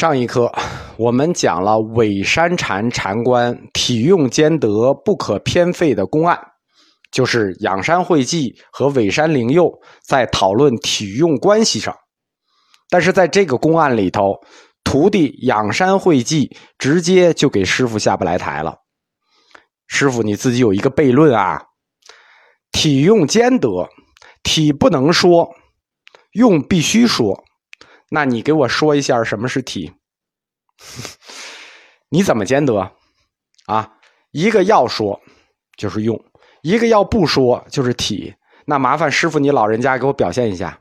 上一课我们讲了伪山禅禅官体用兼得、不可偏废的公案，就是仰山慧寂和伪山灵佑在讨论体用关系上。但是在这个公案里头，徒弟仰山慧寂直接就给师傅下不来台了。师傅你自己有一个悖论啊，体用兼得，体不能说，用必须说。那你给我说一下什么是体？你怎么兼得啊？一个要说就是用，一个要不说就是体。那麻烦师傅你老人家给我表现一下。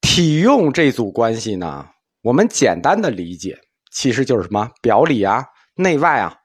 体用这组关系呢，我们简单的理解其实就是什么表里啊、内外啊，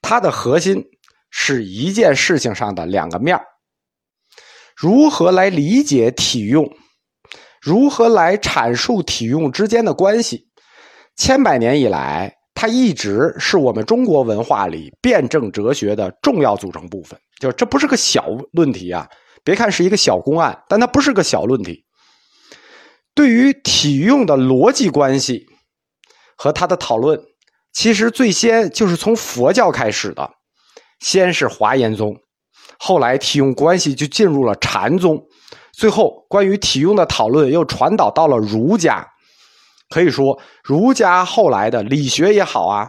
它的核心是一件事情上的两个面如何来理解体用？如何来阐述体用之间的关系？千百年以来，它一直是我们中国文化里辩证哲学的重要组成部分。就这不是个小论题啊！别看是一个小公案，但它不是个小论题。对于体用的逻辑关系和它的讨论，其实最先就是从佛教开始的。先是华严宗，后来体用关系就进入了禅宗。最后，关于体用的讨论又传导到了儒家。可以说，儒家后来的理学也好啊，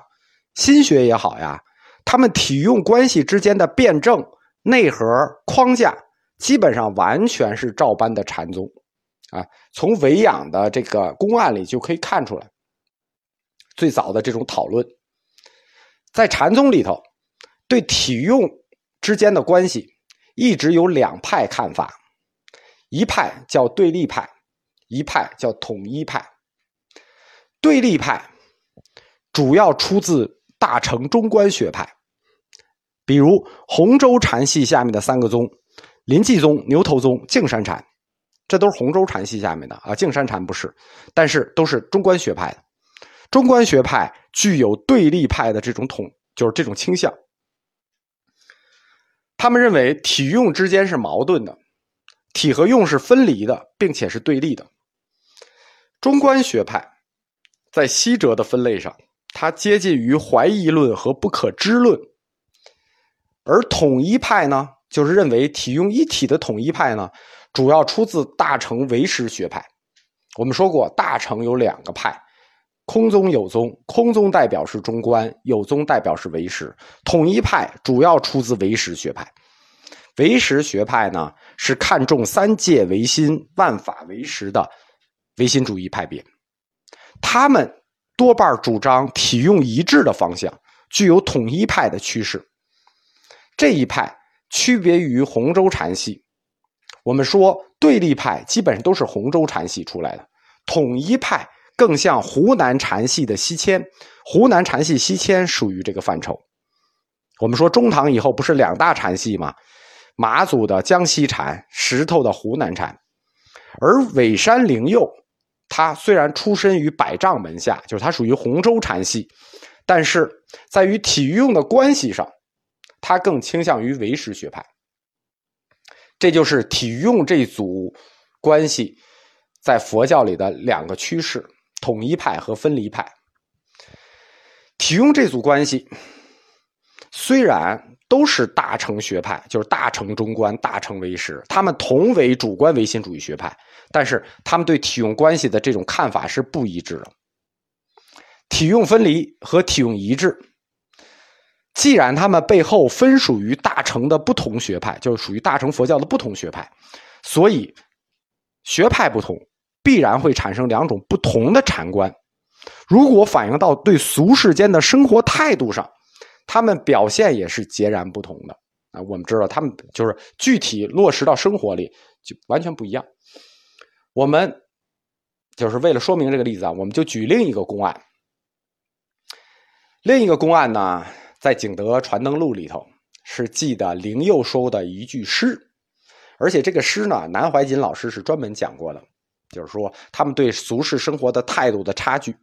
心学也好呀，他们体用关系之间的辩证内核框架，基本上完全是照搬的禅宗。啊，从维养的这个公案里就可以看出来，最早的这种讨论，在禅宗里头，对体用之间的关系一直有两派看法。一派叫对立派，一派叫统一派。对立派主要出自大乘中观学派，比如洪州禅系下面的三个宗：临济宗、牛头宗、净山禅，这都是洪州禅系下面的啊。净山禅不是，但是都是中观学派的。中观学派具有对立派的这种统，就是这种倾向。他们认为体用之间是矛盾的。体和用是分离的，并且是对立的。中观学派在西哲的分类上，它接近于怀疑论和不可知论；而统一派呢，就是认为体用一体的统一派呢，主要出自大乘唯识学派。我们说过，大乘有两个派：空宗、有宗。空宗代表是中观，有宗代表是唯识。统一派主要出自唯识学派。唯识学派呢，是看重三界唯心、万法唯识的唯心主义派别。他们多半主张体用一致的方向，具有统一派的趋势。这一派区别于洪州禅系。我们说对立派基本上都是洪州禅系出来的，统一派更像湖南禅系的西迁。湖南禅系西迁属于这个范畴。我们说中唐以后不是两大禅系吗？马祖的江西禅，石头的湖南禅，而尾山灵佑，他虽然出身于百丈门下，就是他属于洪州禅系，但是在于体育用的关系上，他更倾向于唯识学派。这就是体用这组关系在佛教里的两个趋势：统一派和分离派。体用这组关系虽然。都是大乘学派，就是大乘中观、大乘唯识，他们同为主观唯心主义学派，但是他们对体用关系的这种看法是不一致的。体用分离和体用一致，既然他们背后分属于大乘的不同学派，就是属于大乘佛教的不同学派，所以学派不同，必然会产生两种不同的禅观。如果反映到对俗世间的生活态度上。他们表现也是截然不同的啊！我们知道，他们就是具体落实到生活里就完全不一样。我们就是为了说明这个例子啊，我们就举另一个公案。另一个公案呢，在《景德传灯录》里头是记的灵佑说的一句诗，而且这个诗呢，南怀瑾老师是专门讲过的，就是说他们对俗世生活的态度的差距。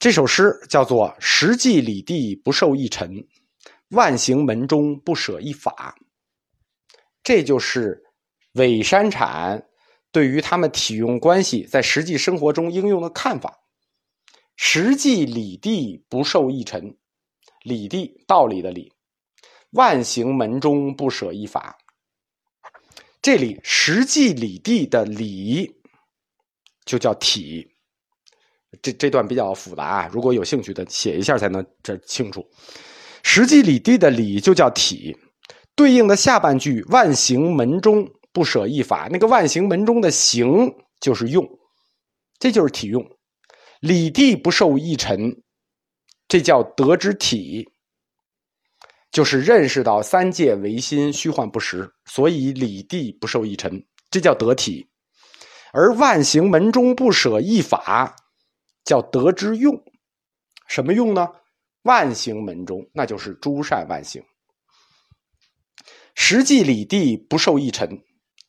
这首诗叫做“十计里地不受一尘，万行门中不舍一法”。这就是伪山禅对于他们体用关系在实际生活中应用的看法。实际理地不受一尘，理地道理的理，万行门中不舍一法。这里实际理地的理就叫体。这这段比较复杂啊，如果有兴趣的写一下才能这清楚。实际理地的理就叫体，对应的下半句万行门中不舍一法，那个万行门中的行就是用，这就是体用。理地不受一尘，这叫得之体，就是认识到三界唯心，虚幻不实，所以理地不受一尘，这叫得体。而万行门中不舍一法，叫得之用。什么用呢？万行门中，那就是诸善万行。实际理地不受一尘，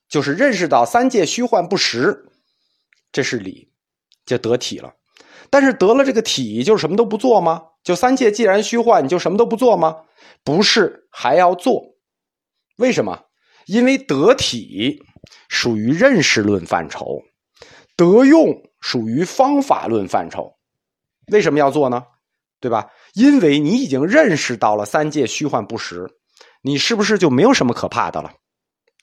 就是认识到三界虚幻不实，这是理，就得体了。但是得了这个体，就什么都不做吗？就三界既然虚幻，你就什么都不做吗？不是，还要做。为什么？因为得体属于认识论范畴，得用属于方法论范畴。为什么要做呢？对吧？因为你已经认识到了三界虚幻不实，你是不是就没有什么可怕的了？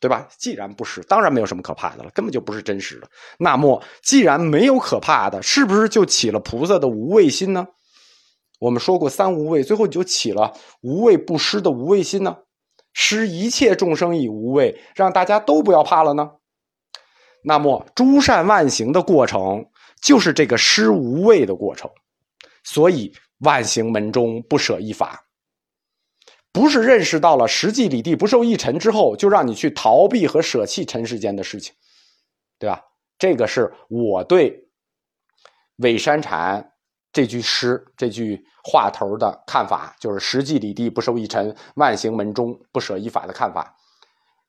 对吧？既然不是，当然没有什么可怕的了，根本就不是真实的。那么，既然没有可怕的，是不是就起了菩萨的无畏心呢？我们说过三无畏，最后你就起了无畏不施的无畏心呢？施一切众生以无畏，让大家都不要怕了呢？那么，诸善万行的过程就是这个施无畏的过程。所以，万行门中不舍一法。不是认识到了实际理地不受一尘之后，就让你去逃避和舍弃尘世间的事情，对吧？这个是我对韦山禅这句诗这句话头的看法，就是实际理地不受一尘，万行门中不舍一法的看法。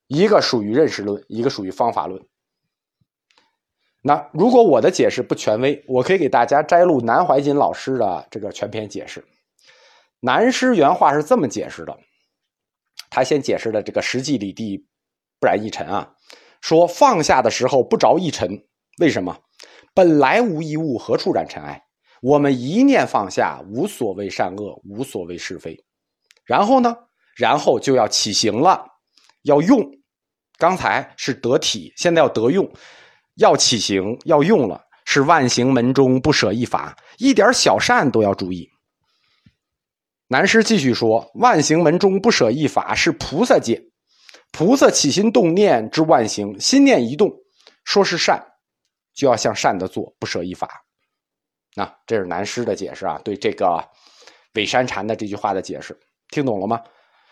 一个属于认识论，一个属于方法论。那如果我的解释不权威，我可以给大家摘录南怀瑾老师的这个全篇解释。南师原话是这么解释的，他先解释了这个实际理地不染一尘啊，说放下的时候不着一尘，为什么？本来无一物，何处染尘埃？我们一念放下，无所谓善恶，无所谓是非。然后呢？然后就要起行了，要用。刚才是得体，现在要得用，要起行，要用了。是万行门中不舍一法，一点小善都要注意。南师继续说：“万行门中不舍一法，是菩萨戒。菩萨起心动念之万行，心念一动，说是善，就要向善的做，不舍一法。那这是南师的解释啊，对这个伪山禅的这句话的解释，听懂了吗？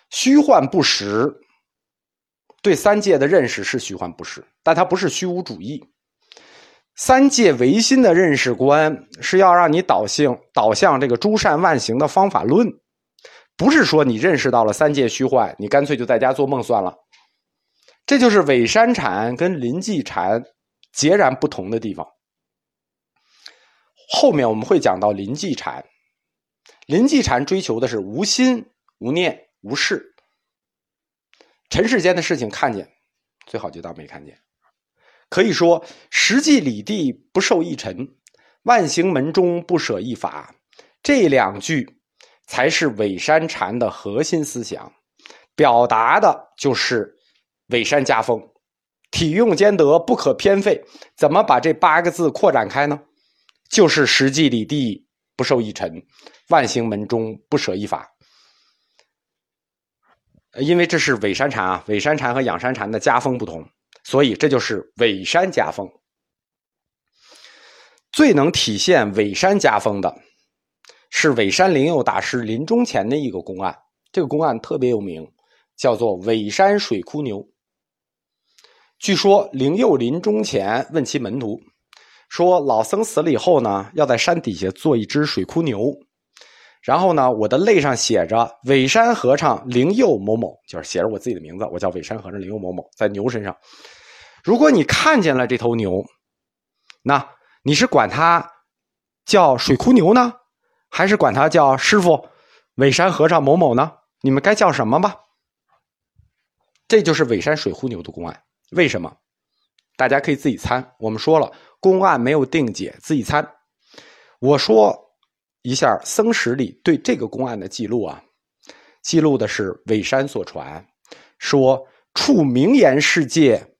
虚幻不实，对三界的认识是虚幻不实，但它不是虚无主义。三界唯心的认识观，是要让你导向导向这个诸善万行的方法论。”不是说你认识到了三界虚幻，你干脆就在家做梦算了。这就是伪山禅跟临济禅截然不同的地方。后面我们会讲到临济禅，临济禅追求的是无心、无念、无事，尘世间的事情看见，最好就当没看见。可以说，实际理地不受一尘，万行门中不舍一法，这两句。才是伪山禅的核心思想，表达的就是伪山家风，体用兼得，不可偏废。怎么把这八个字扩展开呢？就是实际理地不受一尘，万行门中不舍一法。因为这是伪山禅啊，伪山禅和养山禅的家风不同，所以这就是伪山家风。最能体现伪山家风的。是尾山灵佑大师临终前的一个公案，这个公案特别有名，叫做尾山水枯牛。据说灵佑临终前问其门徒说：“老僧死了以后呢，要在山底下做一只水枯牛，然后呢，我的肋上写着尾山和尚灵佑某某，就是写着我自己的名字，我叫尾山和尚灵佑某某，在牛身上。如果你看见了这头牛，那你是管它叫水枯牛呢？”还是管他叫师傅，尾山和尚某某呢？你们该叫什么吧？这就是尾山水忽牛的公案。为什么？大家可以自己参。我们说了，公案没有定解，自己参。我说一下僧史里对这个公案的记录啊，记录的是韦山所传，说处名言世界，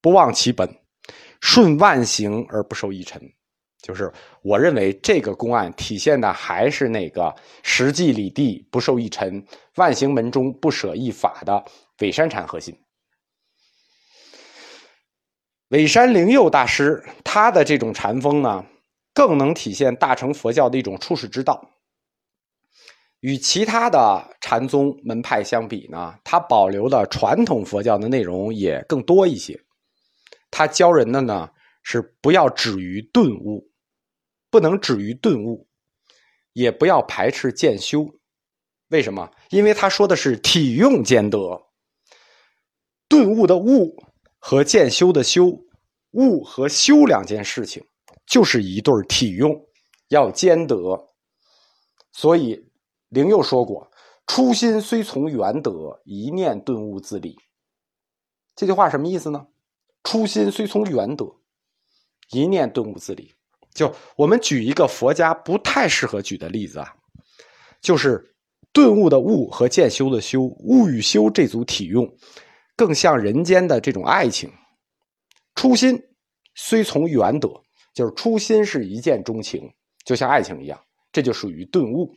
不忘其本，顺万行而不受一尘。就是我认为这个公案体现的还是那个实际理地不受一尘，万行门中不舍一法的伪山禅核心。伪山灵佑大师他的这种禅风呢，更能体现大乘佛教的一种处世之道。与其他的禅宗门派相比呢，他保留的传统佛教的内容也更多一些。他教人的呢是不要止于顿悟。不能止于顿悟，也不要排斥渐修。为什么？因为他说的是体用兼得。顿悟的悟和渐修的修，悟和修两件事情就是一对体用，要兼得。所以灵佑说过：“初心虽从缘得，一念顿悟自理。”这句话什么意思呢？初心虽从缘得，一念顿悟自理。就我们举一个佛家不太适合举的例子啊，就是顿悟的悟和渐修的修，悟与修这组体用，更像人间的这种爱情。初心虽从缘得，就是初心是一见钟情，就像爱情一样，这就属于顿悟。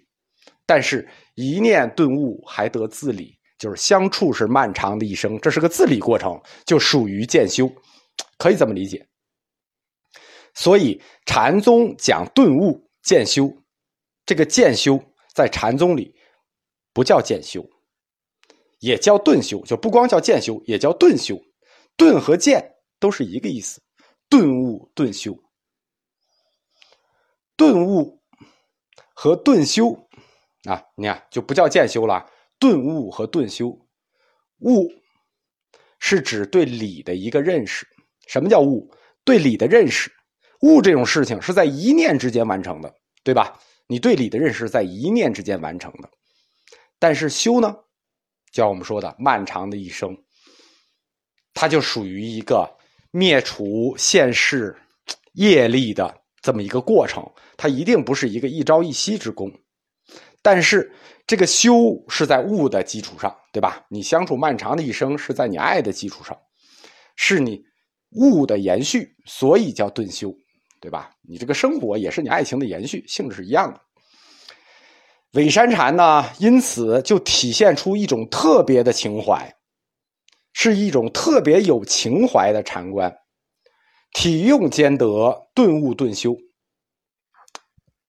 但是，一念顿悟还得自理，就是相处是漫长的一生，这是个自理过程，就属于渐修，可以这么理解。所以禅宗讲顿悟渐修，这个渐修在禅宗里不叫渐修，也叫顿修，就不光叫渐修，也叫顿修。顿和渐都是一个意思，顿悟顿修。顿悟和顿修啊，你看就不叫渐修了。顿悟和顿修，悟是指对理的一个认识。什么叫悟？对理的认识。悟这种事情是在一念之间完成的，对吧？你对理的认识在一念之间完成的，但是修呢，就像我们说的漫长的一生，它就属于一个灭除现世业力的这么一个过程，它一定不是一个一朝一夕之功。但是这个修是在悟的基础上，对吧？你相处漫长的一生是在你爱的基础上，是你悟的延续，所以叫顿修。对吧？你这个生活也是你爱情的延续，性质是一样的。伪山禅呢，因此就体现出一种特别的情怀，是一种特别有情怀的禅观，体用兼得，顿悟顿修，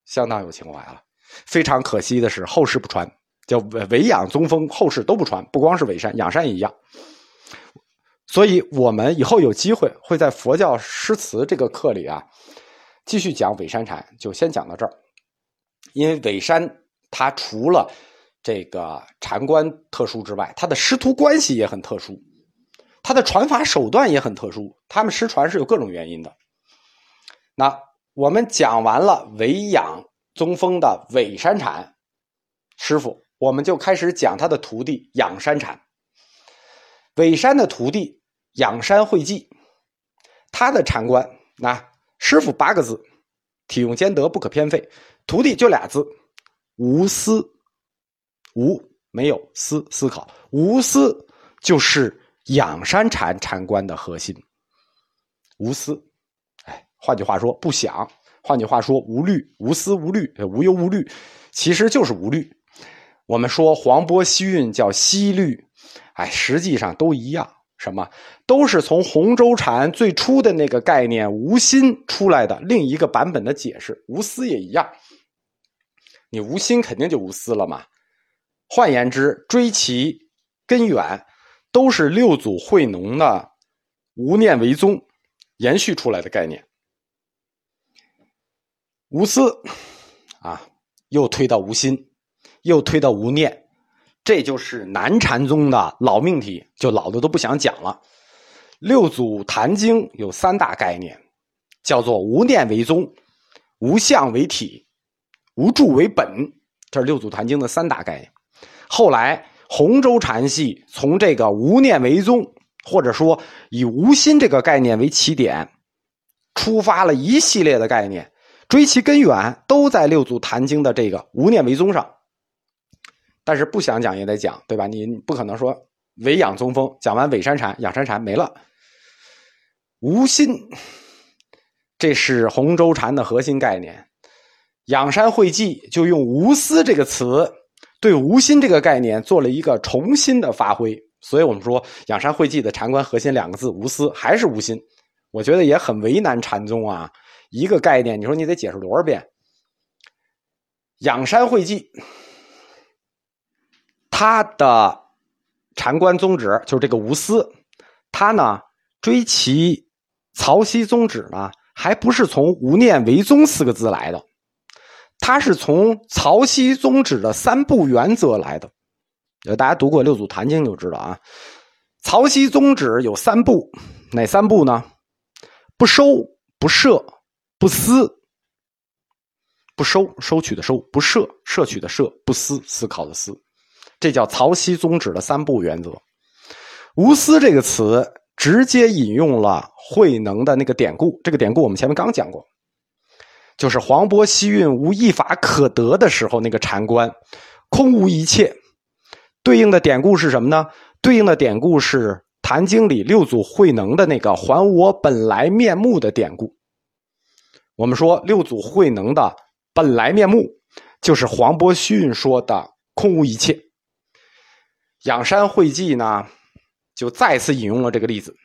相当有情怀了。非常可惜的是，后世不传，叫伪伪养宗风，后世都不传，不光是伪山，养山也一样。所以我们以后有机会会在佛教诗词这个课里啊。继续讲伪山禅，就先讲到这儿。因为伪山他除了这个禅观特殊之外，他的师徒关系也很特殊，他的传法手段也很特殊。他们失传是有各种原因的。那我们讲完了伪养宗风的伪山禅师傅，我们就开始讲他的徒弟养山禅。伪山的徒弟养山会寂，他的禅观那。师傅八个字，体用兼得，不可偏废。徒弟就俩字，无私。无没有思思考，无私就是养山禅禅观的核心。无私，哎，换句话说不想，换句话说无虑，无私无虑，无忧无虑，其实就是无虑。我们说黄波西运叫西律，哎，实际上都一样。什么都是从洪州禅最初的那个概念“无心”出来的另一个版本的解释，“无私”也一样。你无心肯定就无私了嘛。换言之，追其根源，都是六祖慧能的“无念为宗”延续出来的概念。无私啊，又推到无心，又推到无念。这就是南禅宗的老命题，就老的都不想讲了。六祖坛经有三大概念，叫做无念为宗、无相为体、无住为本，这是六祖坛经的三大概念。后来洪州禅系从这个无念为宗或者说以无心这个概念为起点，出发了一系列的概念，追其根源都在六祖坛经的这个无念为宗上。但是不想讲也得讲，对吧？你不可能说唯养宗风，讲完伪山禅、养山禅没了。无心，这是洪州禅的核心概念。养山会记就用无私这个词，对无心这个概念做了一个重新的发挥。所以我们说养山会记的禅观核心两个字无私，还是无心。我觉得也很为难禅宗啊，一个概念，你说你得解释多少遍？养山会稽，他的禅观宗旨就是这个无私，他呢追其曹溪宗旨呢，还不是从无念为宗四个字来的。他是从曹溪宗旨的三不原则来的，呃，大家读过《六祖坛经》就知道啊。曹溪宗旨有三不，哪三不呢？不收、不摄、不思。不收，收取的收；不摄，摄取的摄；不思，思考的思。这叫曹溪宗旨的三不原则。无私这个词直接引用了慧能的那个典故，这个典故我们前面刚讲过。就是黄渤西运无一法可得的时候，那个禅观，空无一切。对应的典故是什么呢？对应的典故是《坛经》里六祖慧能的那个“还我本来面目”的典故。我们说六祖慧能的本来面目，就是黄伯逊说的“空无一切”。仰山会记呢，就再次引用了这个例子，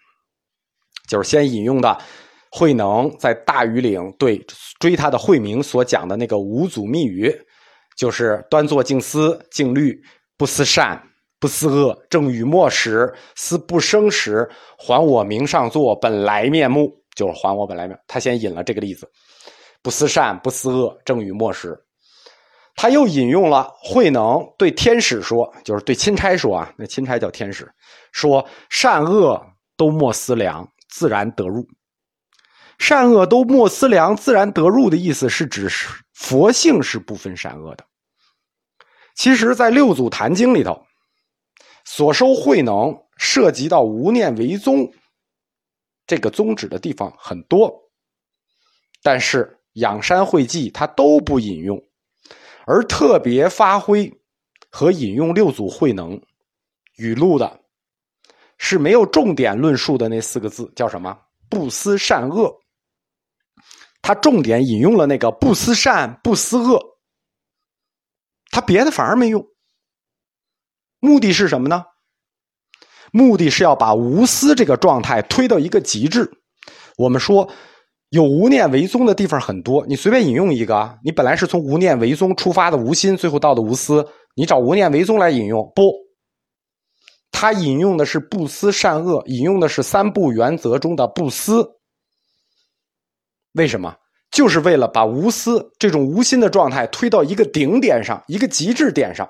就是先引用的。慧能在大禹岭对追他的慧明所讲的那个五祖密语，就是端坐静思静虑，不思善，不思恶，正与末时，思不生时，还我名上座本来面目，就是还我本来面。他先引了这个例子，不思善，不思恶，正与末时。他又引用了慧能对天使说，就是对钦差说啊，那钦差叫天使，说善恶都莫思量，自然得入。善恶都莫思量，自然得入的意思是指佛性是不分善恶的。其实，在六祖坛经里头，所收慧能涉及到无念为宗这个宗旨的地方很多，但是仰山会稽他都不引用，而特别发挥和引用六祖慧能语录的，是没有重点论述的那四个字，叫什么？不思善恶。他重点引用了那个“不思善，不思恶”，他别的反而没用。目的是什么呢？目的是要把无私这个状态推到一个极致。我们说有无念为宗的地方很多，你随便引用一个啊，你本来是从无念为宗出发的无心，最后到的无私，你找无念为宗来引用，不，他引用的是不思善恶，引用的是三不原则中的不思。为什么？就是为了把无私这种无心的状态推到一个顶点上，一个极致点上。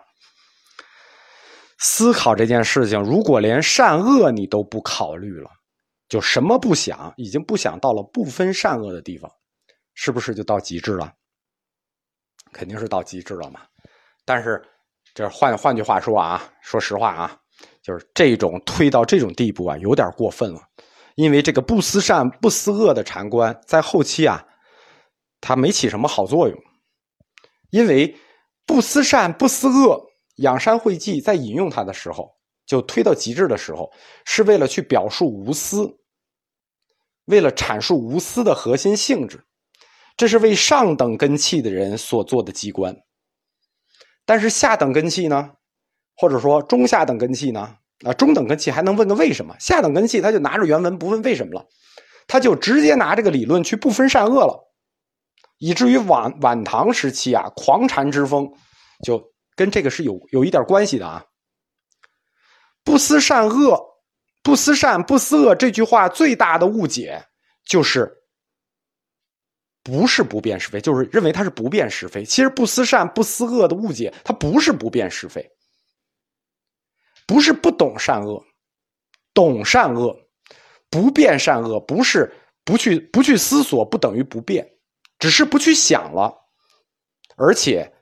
思考这件事情，如果连善恶你都不考虑了，就什么不想，已经不想到了不分善恶的地方，是不是就到极致了？肯定是到极致了嘛。但是，这换换句话说啊，说实话啊，就是这种推到这种地步啊，有点过分了。因为这个不思善不思恶的禅观，在后期啊，它没起什么好作用。因为不思善不思恶，仰山会稽在引用它的时候，就推到极致的时候，是为了去表述无私，为了阐述无私的核心性质，这是为上等根器的人所做的机关。但是下等根器呢，或者说中下等根器呢？啊，中等根器还能问个为什么？下等根器他就拿着原文不问为什么了，他就直接拿这个理论去不分善恶了，以至于晚晚唐时期啊，狂禅之风就跟这个是有有一点关系的啊。不思善恶，不思善不思恶这句话最大的误解就是不是不辨是非，就是认为它是不辨是非。其实不思善不思恶的误解，它不是不辨是非。不是不懂善恶，懂善恶，不辨善恶，不是不去不去思索，不等于不变，只是不去想了。而且，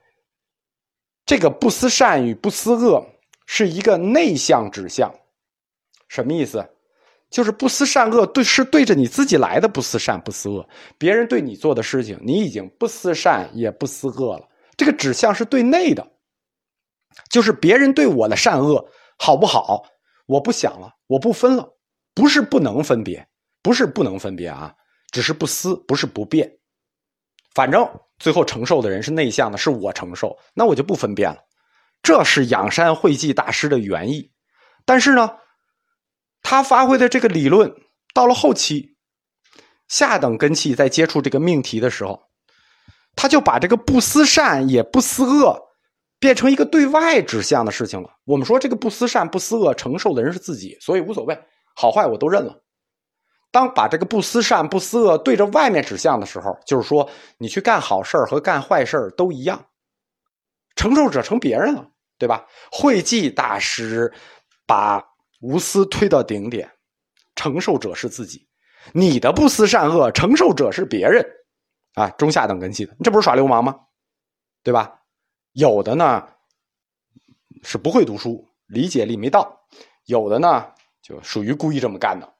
这个不思善与不思恶是一个内向指向，什么意思？就是不思善恶，对是对着你自己来的不思善不思恶。别人对你做的事情，你已经不思善也不思恶了。这个指向是对内的，就是别人对我的善恶好不好，我不想了，我不分了，不是不能分别，不是不能分别啊，只是不思，不是不变。反正最后承受的人是内向的，是我承受，那我就不分辨了。这是仰山慧寂大师的原意，但是呢。他发挥的这个理论，到了后期，下等根器在接触这个命题的时候，他就把这个不思善也不思恶，变成一个对外指向的事情了。我们说这个不思善不思恶，承受的人是自己，所以无所谓，好坏我都认了。当把这个不思善不思恶对着外面指向的时候，就是说你去干好事和干坏事都一样，承受者成别人了，对吧？慧济大师把。无私推到顶点，承受者是自己。你的不思善恶，承受者是别人，啊，中下等根器的，你这不是耍流氓吗？对吧？有的呢是不会读书，理解力没到；有的呢就属于故意这么干的。